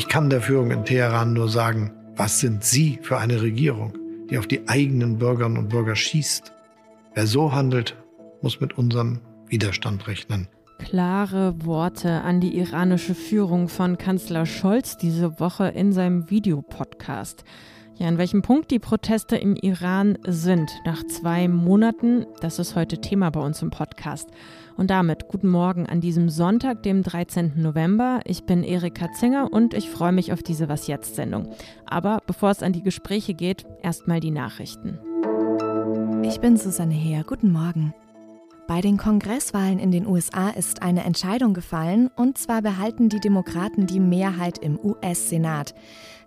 Ich kann der Führung in Teheran nur sagen, was sind Sie für eine Regierung, die auf die eigenen Bürgerinnen und Bürger schießt? Wer so handelt, muss mit unserem Widerstand rechnen. Klare Worte an die iranische Führung von Kanzler Scholz diese Woche in seinem Videopodcast. Ja, an welchem Punkt die Proteste im Iran sind nach zwei Monaten, das ist heute Thema bei uns im Podcast. Und damit guten Morgen an diesem Sonntag, dem 13. November. Ich bin Erika Zinger und ich freue mich auf diese Was jetzt Sendung. Aber bevor es an die Gespräche geht, erstmal die Nachrichten. Ich bin Susanne Heer. Guten Morgen. Bei den Kongresswahlen in den USA ist eine Entscheidung gefallen, und zwar behalten die Demokraten die Mehrheit im US-Senat.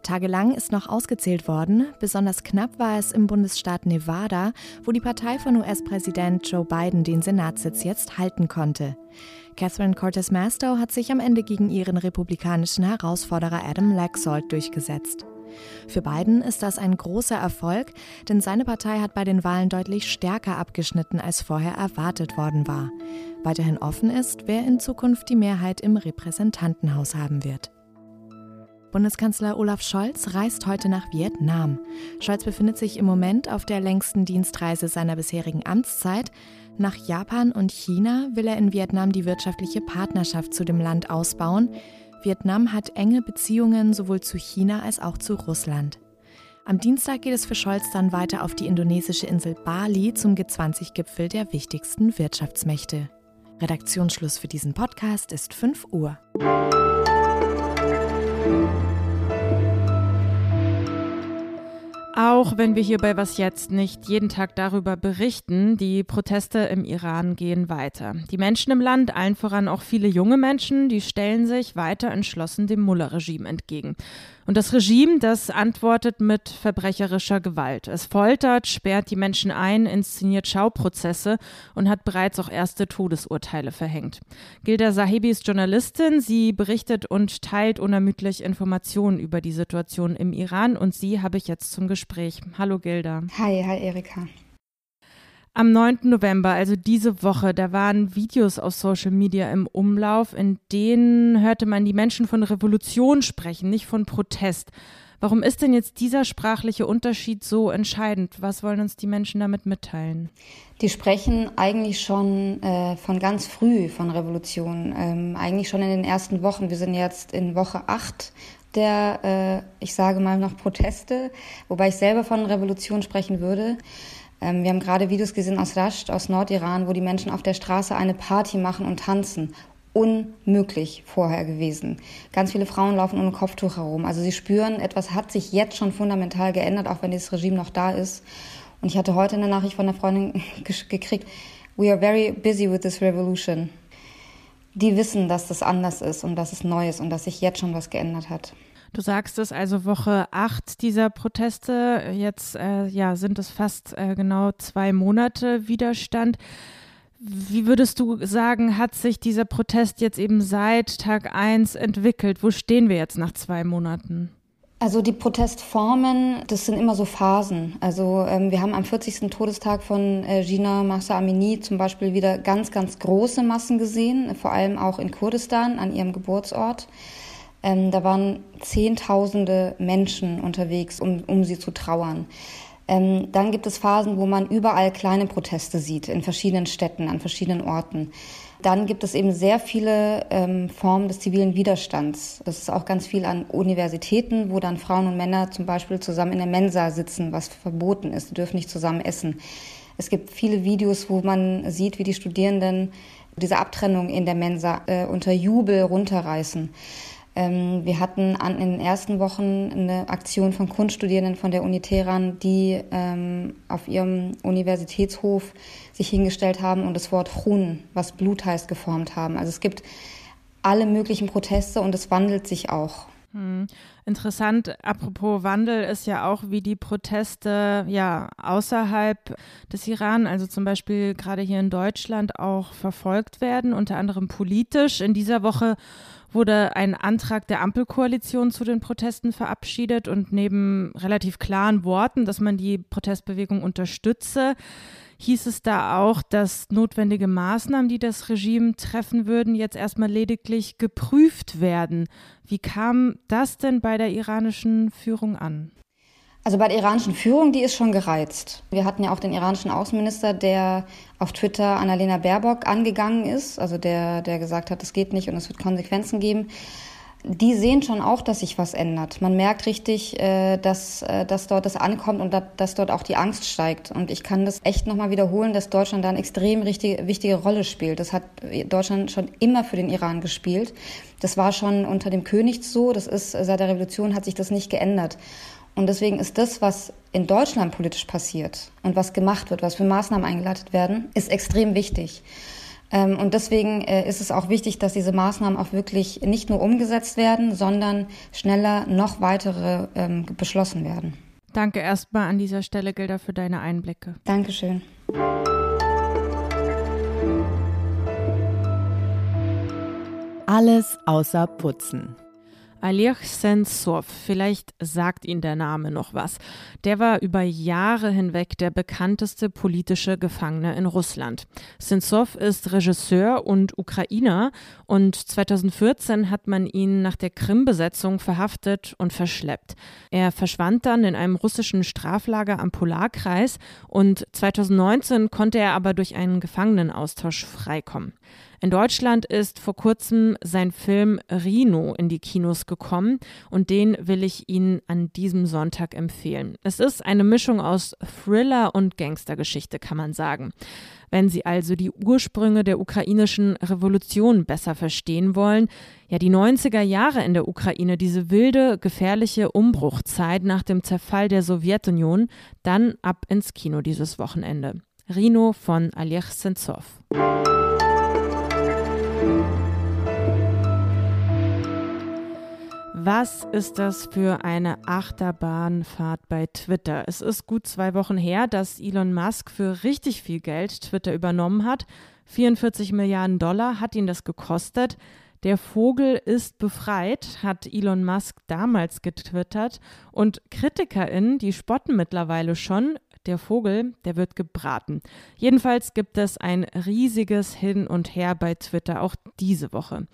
Tagelang ist noch ausgezählt worden, besonders knapp war es im Bundesstaat Nevada, wo die Partei von US-Präsident Joe Biden den Senatssitz jetzt halten konnte. Catherine Cortez Masto hat sich am Ende gegen ihren republikanischen Herausforderer Adam Laxalt durchgesetzt. Für Biden ist das ein großer Erfolg, denn seine Partei hat bei den Wahlen deutlich stärker abgeschnitten, als vorher erwartet worden war. Weiterhin offen ist, wer in Zukunft die Mehrheit im Repräsentantenhaus haben wird. Bundeskanzler Olaf Scholz reist heute nach Vietnam. Scholz befindet sich im Moment auf der längsten Dienstreise seiner bisherigen Amtszeit. Nach Japan und China will er in Vietnam die wirtschaftliche Partnerschaft zu dem Land ausbauen. Vietnam hat enge Beziehungen sowohl zu China als auch zu Russland. Am Dienstag geht es für Scholz dann weiter auf die indonesische Insel Bali zum G20-Gipfel der wichtigsten Wirtschaftsmächte. Redaktionsschluss für diesen Podcast ist 5 Uhr. Auch wenn wir hier bei Was Jetzt nicht jeden Tag darüber berichten, die Proteste im Iran gehen weiter. Die Menschen im Land, allen voran auch viele junge Menschen, die stellen sich weiter entschlossen dem Mullah-Regime entgegen. Und das Regime, das antwortet mit verbrecherischer Gewalt. Es foltert, sperrt die Menschen ein, inszeniert Schauprozesse und hat bereits auch erste Todesurteile verhängt. Gilda Sahibi ist Journalistin. Sie berichtet und teilt unermüdlich Informationen über die Situation im Iran und sie habe ich jetzt zum Gespräch. Hallo Gilda. Hi, hi Erika. Am 9. November, also diese Woche, da waren Videos auf Social Media im Umlauf, in denen hörte man die Menschen von Revolution sprechen, nicht von Protest. Warum ist denn jetzt dieser sprachliche Unterschied so entscheidend? Was wollen uns die Menschen damit mitteilen? Die sprechen eigentlich schon äh, von ganz früh von Revolution, ähm, eigentlich schon in den ersten Wochen. Wir sind jetzt in Woche 8 der, äh, ich sage mal noch Proteste, wobei ich selber von Revolution sprechen würde. Ähm, wir haben gerade Videos gesehen aus Rasht, aus Nordiran, wo die Menschen auf der Straße eine Party machen und tanzen. Unmöglich vorher gewesen. Ganz viele Frauen laufen ohne Kopftuch herum. Also sie spüren, etwas hat sich jetzt schon fundamental geändert, auch wenn dieses Regime noch da ist. Und ich hatte heute eine Nachricht von einer Freundin gekriegt, we are very busy with this revolution. Die wissen, dass das anders ist und dass es neu ist und dass sich jetzt schon was geändert hat. Du sagst es also Woche acht dieser Proteste. Jetzt äh, ja, sind es fast äh, genau zwei Monate Widerstand. Wie würdest du sagen, hat sich dieser Protest jetzt eben seit Tag eins entwickelt? Wo stehen wir jetzt nach zwei Monaten? Also die Protestformen, das sind immer so Phasen. Also ähm, wir haben am 40. Todestag von äh, Gina Massa Amini zum Beispiel wieder ganz, ganz große Massen gesehen, vor allem auch in Kurdistan an ihrem Geburtsort. Ähm, da waren Zehntausende Menschen unterwegs, um, um sie zu trauern. Ähm, dann gibt es Phasen, wo man überall kleine Proteste sieht, in verschiedenen Städten, an verschiedenen Orten. Dann gibt es eben sehr viele ähm, Formen des zivilen Widerstands. Das ist auch ganz viel an Universitäten, wo dann Frauen und Männer zum Beispiel zusammen in der Mensa sitzen, was verboten ist. Sie dürfen nicht zusammen essen. Es gibt viele Videos, wo man sieht, wie die Studierenden diese Abtrennung in der Mensa äh, unter Jubel runterreißen. Ähm, wir hatten an, in den ersten Wochen eine Aktion von Kunststudierenden von der Uni Teheran, die ähm, auf ihrem Universitätshof sich hingestellt haben und das Wort Chun, was Blut heißt, geformt haben. Also es gibt alle möglichen Proteste und es wandelt sich auch. Hm. Interessant, apropos Wandel, ist ja auch, wie die Proteste ja außerhalb des Iran, also zum Beispiel gerade hier in Deutschland, auch verfolgt werden, unter anderem politisch. In dieser Woche wurde ein Antrag der Ampelkoalition zu den Protesten verabschiedet und neben relativ klaren Worten, dass man die Protestbewegung unterstütze, hieß es da auch, dass notwendige Maßnahmen, die das Regime treffen würden, jetzt erstmal lediglich geprüft werden. Wie kam das denn bei der iranischen Führung an? Also bei der iranischen Führung, die ist schon gereizt. Wir hatten ja auch den iranischen Außenminister, der auf Twitter Annalena Baerbock angegangen ist, also der, der gesagt hat, es geht nicht und es wird Konsequenzen geben. Die sehen schon auch, dass sich was ändert. Man merkt richtig, äh, dass, äh, dass dort das ankommt und dass dort auch die Angst steigt. Und ich kann das echt nochmal wiederholen, dass Deutschland da eine extrem richtig, wichtige Rolle spielt. Das hat Deutschland schon immer für den Iran gespielt. Das war schon unter dem König so. Das ist, seit der Revolution hat sich das nicht geändert. Und deswegen ist das, was in Deutschland politisch passiert und was gemacht wird, was für Maßnahmen eingeleitet werden, ist extrem wichtig. Ähm, und deswegen äh, ist es auch wichtig, dass diese Maßnahmen auch wirklich nicht nur umgesetzt werden, sondern schneller noch weitere ähm, beschlossen werden. Danke erstmal an dieser Stelle, Gilda, für deine Einblicke. Dankeschön. Alles außer Putzen. Oleg Sentsov, vielleicht sagt Ihnen der Name noch was. Der war über Jahre hinweg der bekannteste politische Gefangene in Russland. Sentsov ist Regisseur und Ukrainer und 2014 hat man ihn nach der Krim-Besetzung verhaftet und verschleppt. Er verschwand dann in einem russischen Straflager am Polarkreis und 2019 konnte er aber durch einen Gefangenenaustausch freikommen. In Deutschland ist vor kurzem sein Film Rino in die Kinos gekommen und den will ich Ihnen an diesem Sonntag empfehlen. Es ist eine Mischung aus Thriller und Gangstergeschichte, kann man sagen. Wenn Sie also die Ursprünge der ukrainischen Revolution besser verstehen wollen, ja die 90er Jahre in der Ukraine, diese wilde, gefährliche Umbruchzeit nach dem Zerfall der Sowjetunion, dann ab ins Kino dieses Wochenende. Rino von Oleg Sentsov. Was ist das für eine Achterbahnfahrt bei Twitter? Es ist gut zwei Wochen her, dass Elon Musk für richtig viel Geld Twitter übernommen hat. 44 Milliarden Dollar hat ihn das gekostet. Der Vogel ist befreit, hat Elon Musk damals getwittert. Und KritikerInnen, die spotten mittlerweile schon, der Vogel, der wird gebraten. Jedenfalls gibt es ein riesiges Hin und Her bei Twitter, auch diese Woche.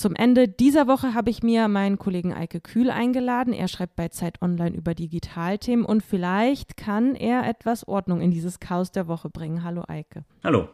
Zum Ende dieser Woche habe ich mir meinen Kollegen Eike Kühl eingeladen. Er schreibt bei Zeit Online über Digitalthemen und vielleicht kann er etwas Ordnung in dieses Chaos der Woche bringen. Hallo Eike. Hallo.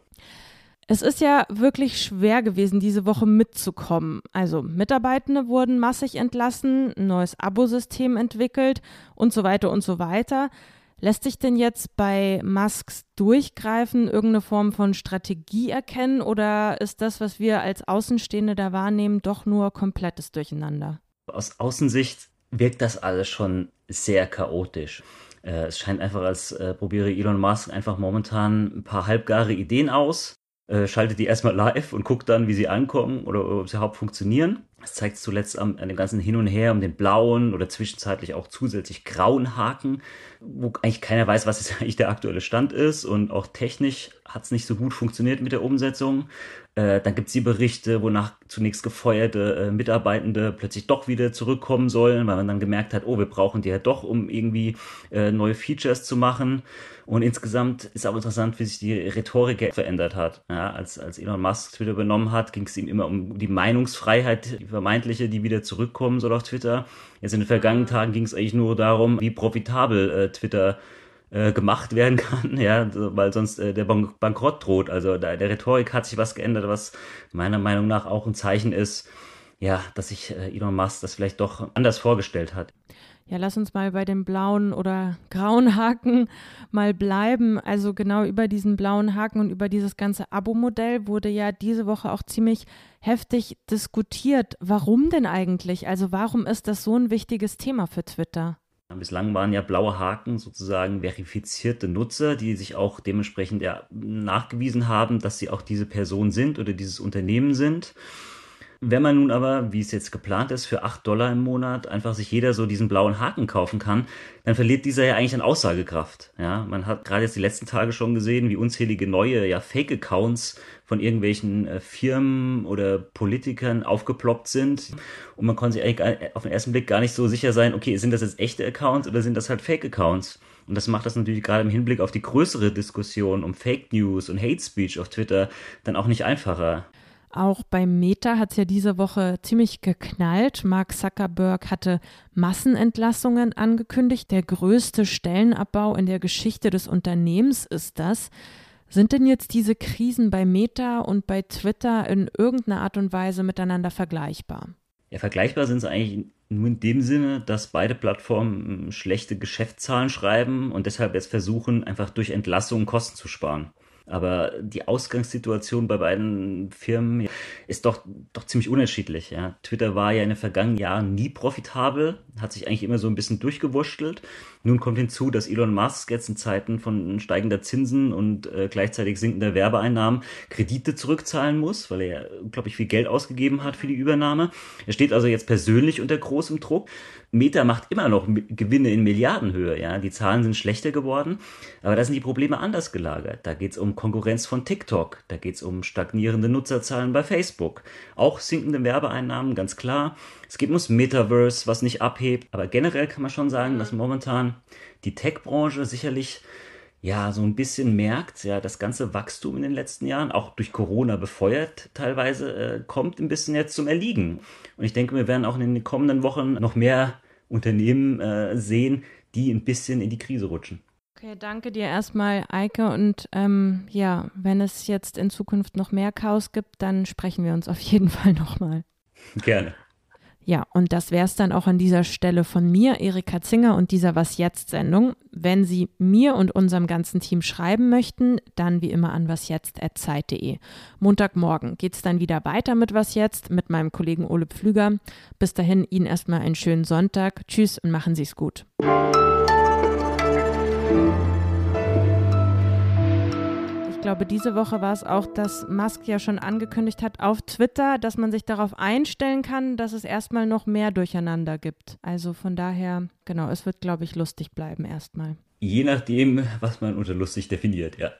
Es ist ja wirklich schwer gewesen, diese Woche mitzukommen. Also Mitarbeitende wurden massig entlassen, ein neues Abosystem entwickelt und so weiter und so weiter. Lässt sich denn jetzt bei Musks Durchgreifen irgendeine Form von Strategie erkennen oder ist das, was wir als Außenstehende da wahrnehmen, doch nur komplettes Durcheinander? Aus Außensicht wirkt das alles schon sehr chaotisch. Äh, es scheint einfach, als äh, probiere Elon Musk einfach momentan ein paar halbgare Ideen aus, äh, schaltet die erstmal live und guckt dann, wie sie ankommen oder ob sie überhaupt funktionieren. Das zeigt zuletzt an, an dem ganzen Hin und Her um den blauen oder zwischenzeitlich auch zusätzlich grauen Haken, wo eigentlich keiner weiß, was jetzt eigentlich der aktuelle Stand ist und auch technisch hat es nicht so gut funktioniert mit der Umsetzung. Äh, dann gibt es die Berichte, wonach zunächst gefeuerte äh, Mitarbeitende plötzlich doch wieder zurückkommen sollen, weil man dann gemerkt hat, oh, wir brauchen die ja doch, um irgendwie äh, neue Features zu machen. Und insgesamt ist auch interessant, wie sich die Rhetorik verändert hat. Ja, als, als Elon Musk Twitter übernommen hat, ging es ihm immer um die Meinungsfreiheit, die vermeintliche, die wieder zurückkommen soll auf Twitter. Jetzt in den vergangenen Tagen ging es eigentlich nur darum, wie profitabel äh, Twitter äh, gemacht werden kann, ja, weil sonst äh, der Bank Bankrott droht. Also da, der Rhetorik hat sich was geändert, was meiner Meinung nach auch ein Zeichen ist, ja, dass sich äh, Elon Musk das vielleicht doch anders vorgestellt hat. Ja, lass uns mal bei dem blauen oder grauen Haken mal bleiben. Also genau über diesen blauen Haken und über dieses ganze Abo-Modell wurde ja diese Woche auch ziemlich heftig diskutiert. Warum denn eigentlich? Also warum ist das so ein wichtiges Thema für Twitter? Bislang waren ja blaue Haken sozusagen verifizierte Nutzer, die sich auch dementsprechend ja nachgewiesen haben, dass sie auch diese Person sind oder dieses Unternehmen sind. Wenn man nun aber, wie es jetzt geplant ist, für 8 Dollar im Monat einfach sich jeder so diesen blauen Haken kaufen kann, dann verliert dieser ja eigentlich an Aussagekraft. Ja, man hat gerade jetzt die letzten Tage schon gesehen, wie unzählige neue ja, Fake-Accounts von irgendwelchen äh, Firmen oder Politikern aufgeploppt sind. Und man konnte sich eigentlich auf den ersten Blick gar nicht so sicher sein, okay, sind das jetzt echte Accounts oder sind das halt Fake-Accounts? Und das macht das natürlich gerade im Hinblick auf die größere Diskussion um Fake News und Hate Speech auf Twitter dann auch nicht einfacher. Auch bei Meta hat es ja diese Woche ziemlich geknallt. Mark Zuckerberg hatte Massenentlassungen angekündigt. Der größte Stellenabbau in der Geschichte des Unternehmens ist das. Sind denn jetzt diese Krisen bei Meta und bei Twitter in irgendeiner Art und Weise miteinander vergleichbar? Ja, vergleichbar sind sie eigentlich nur in dem Sinne, dass beide Plattformen hm, schlechte Geschäftszahlen schreiben und deshalb jetzt versuchen, einfach durch Entlassungen Kosten zu sparen. Aber die Ausgangssituation bei beiden Firmen ist doch, doch ziemlich unterschiedlich. Ja. Twitter war ja in den vergangenen Jahren nie profitabel, hat sich eigentlich immer so ein bisschen durchgewurschtelt. Nun kommt hinzu, dass Elon Musk jetzt in Zeiten von steigender Zinsen und äh, gleichzeitig sinkender Werbeeinnahmen Kredite zurückzahlen muss, weil er, glaube ich, viel Geld ausgegeben hat für die Übernahme. Er steht also jetzt persönlich unter großem Druck. Meta macht immer noch Gewinne in Milliardenhöhe, ja. Die Zahlen sind schlechter geworden, aber da sind die Probleme anders gelagert. Da geht es um Konkurrenz von TikTok, da geht es um stagnierende Nutzerzahlen bei Facebook, auch sinkende Werbeeinnahmen, ganz klar. Es geht ums Metaverse, was nicht abhebt, aber generell kann man schon sagen, dass momentan die Tech-Branche sicherlich ja, so ein bisschen merkt, ja, das ganze Wachstum in den letzten Jahren, auch durch Corona befeuert teilweise, äh, kommt ein bisschen jetzt zum Erliegen. Und ich denke, wir werden auch in den kommenden Wochen noch mehr Unternehmen äh, sehen, die ein bisschen in die Krise rutschen. Okay, danke dir erstmal, Eike. Und ähm, ja, wenn es jetzt in Zukunft noch mehr Chaos gibt, dann sprechen wir uns auf jeden Fall nochmal. Gerne. Ja, und das wäre es dann auch an dieser Stelle von mir, Erika Zinger und dieser Was jetzt Sendung. Wenn Sie mir und unserem ganzen Team schreiben möchten, dann wie immer an wasjetzt.zeit.de. Montagmorgen geht es dann wieder weiter mit Was jetzt mit meinem Kollegen Ole Pflüger. Bis dahin Ihnen erstmal einen schönen Sonntag. Tschüss und machen Sie es gut. Glaube, diese Woche war es auch, dass Musk ja schon angekündigt hat auf Twitter, dass man sich darauf einstellen kann, dass es erstmal noch mehr Durcheinander gibt. Also von daher, genau, es wird, glaube ich, lustig bleiben erstmal. Je nachdem, was man unter lustig definiert, ja.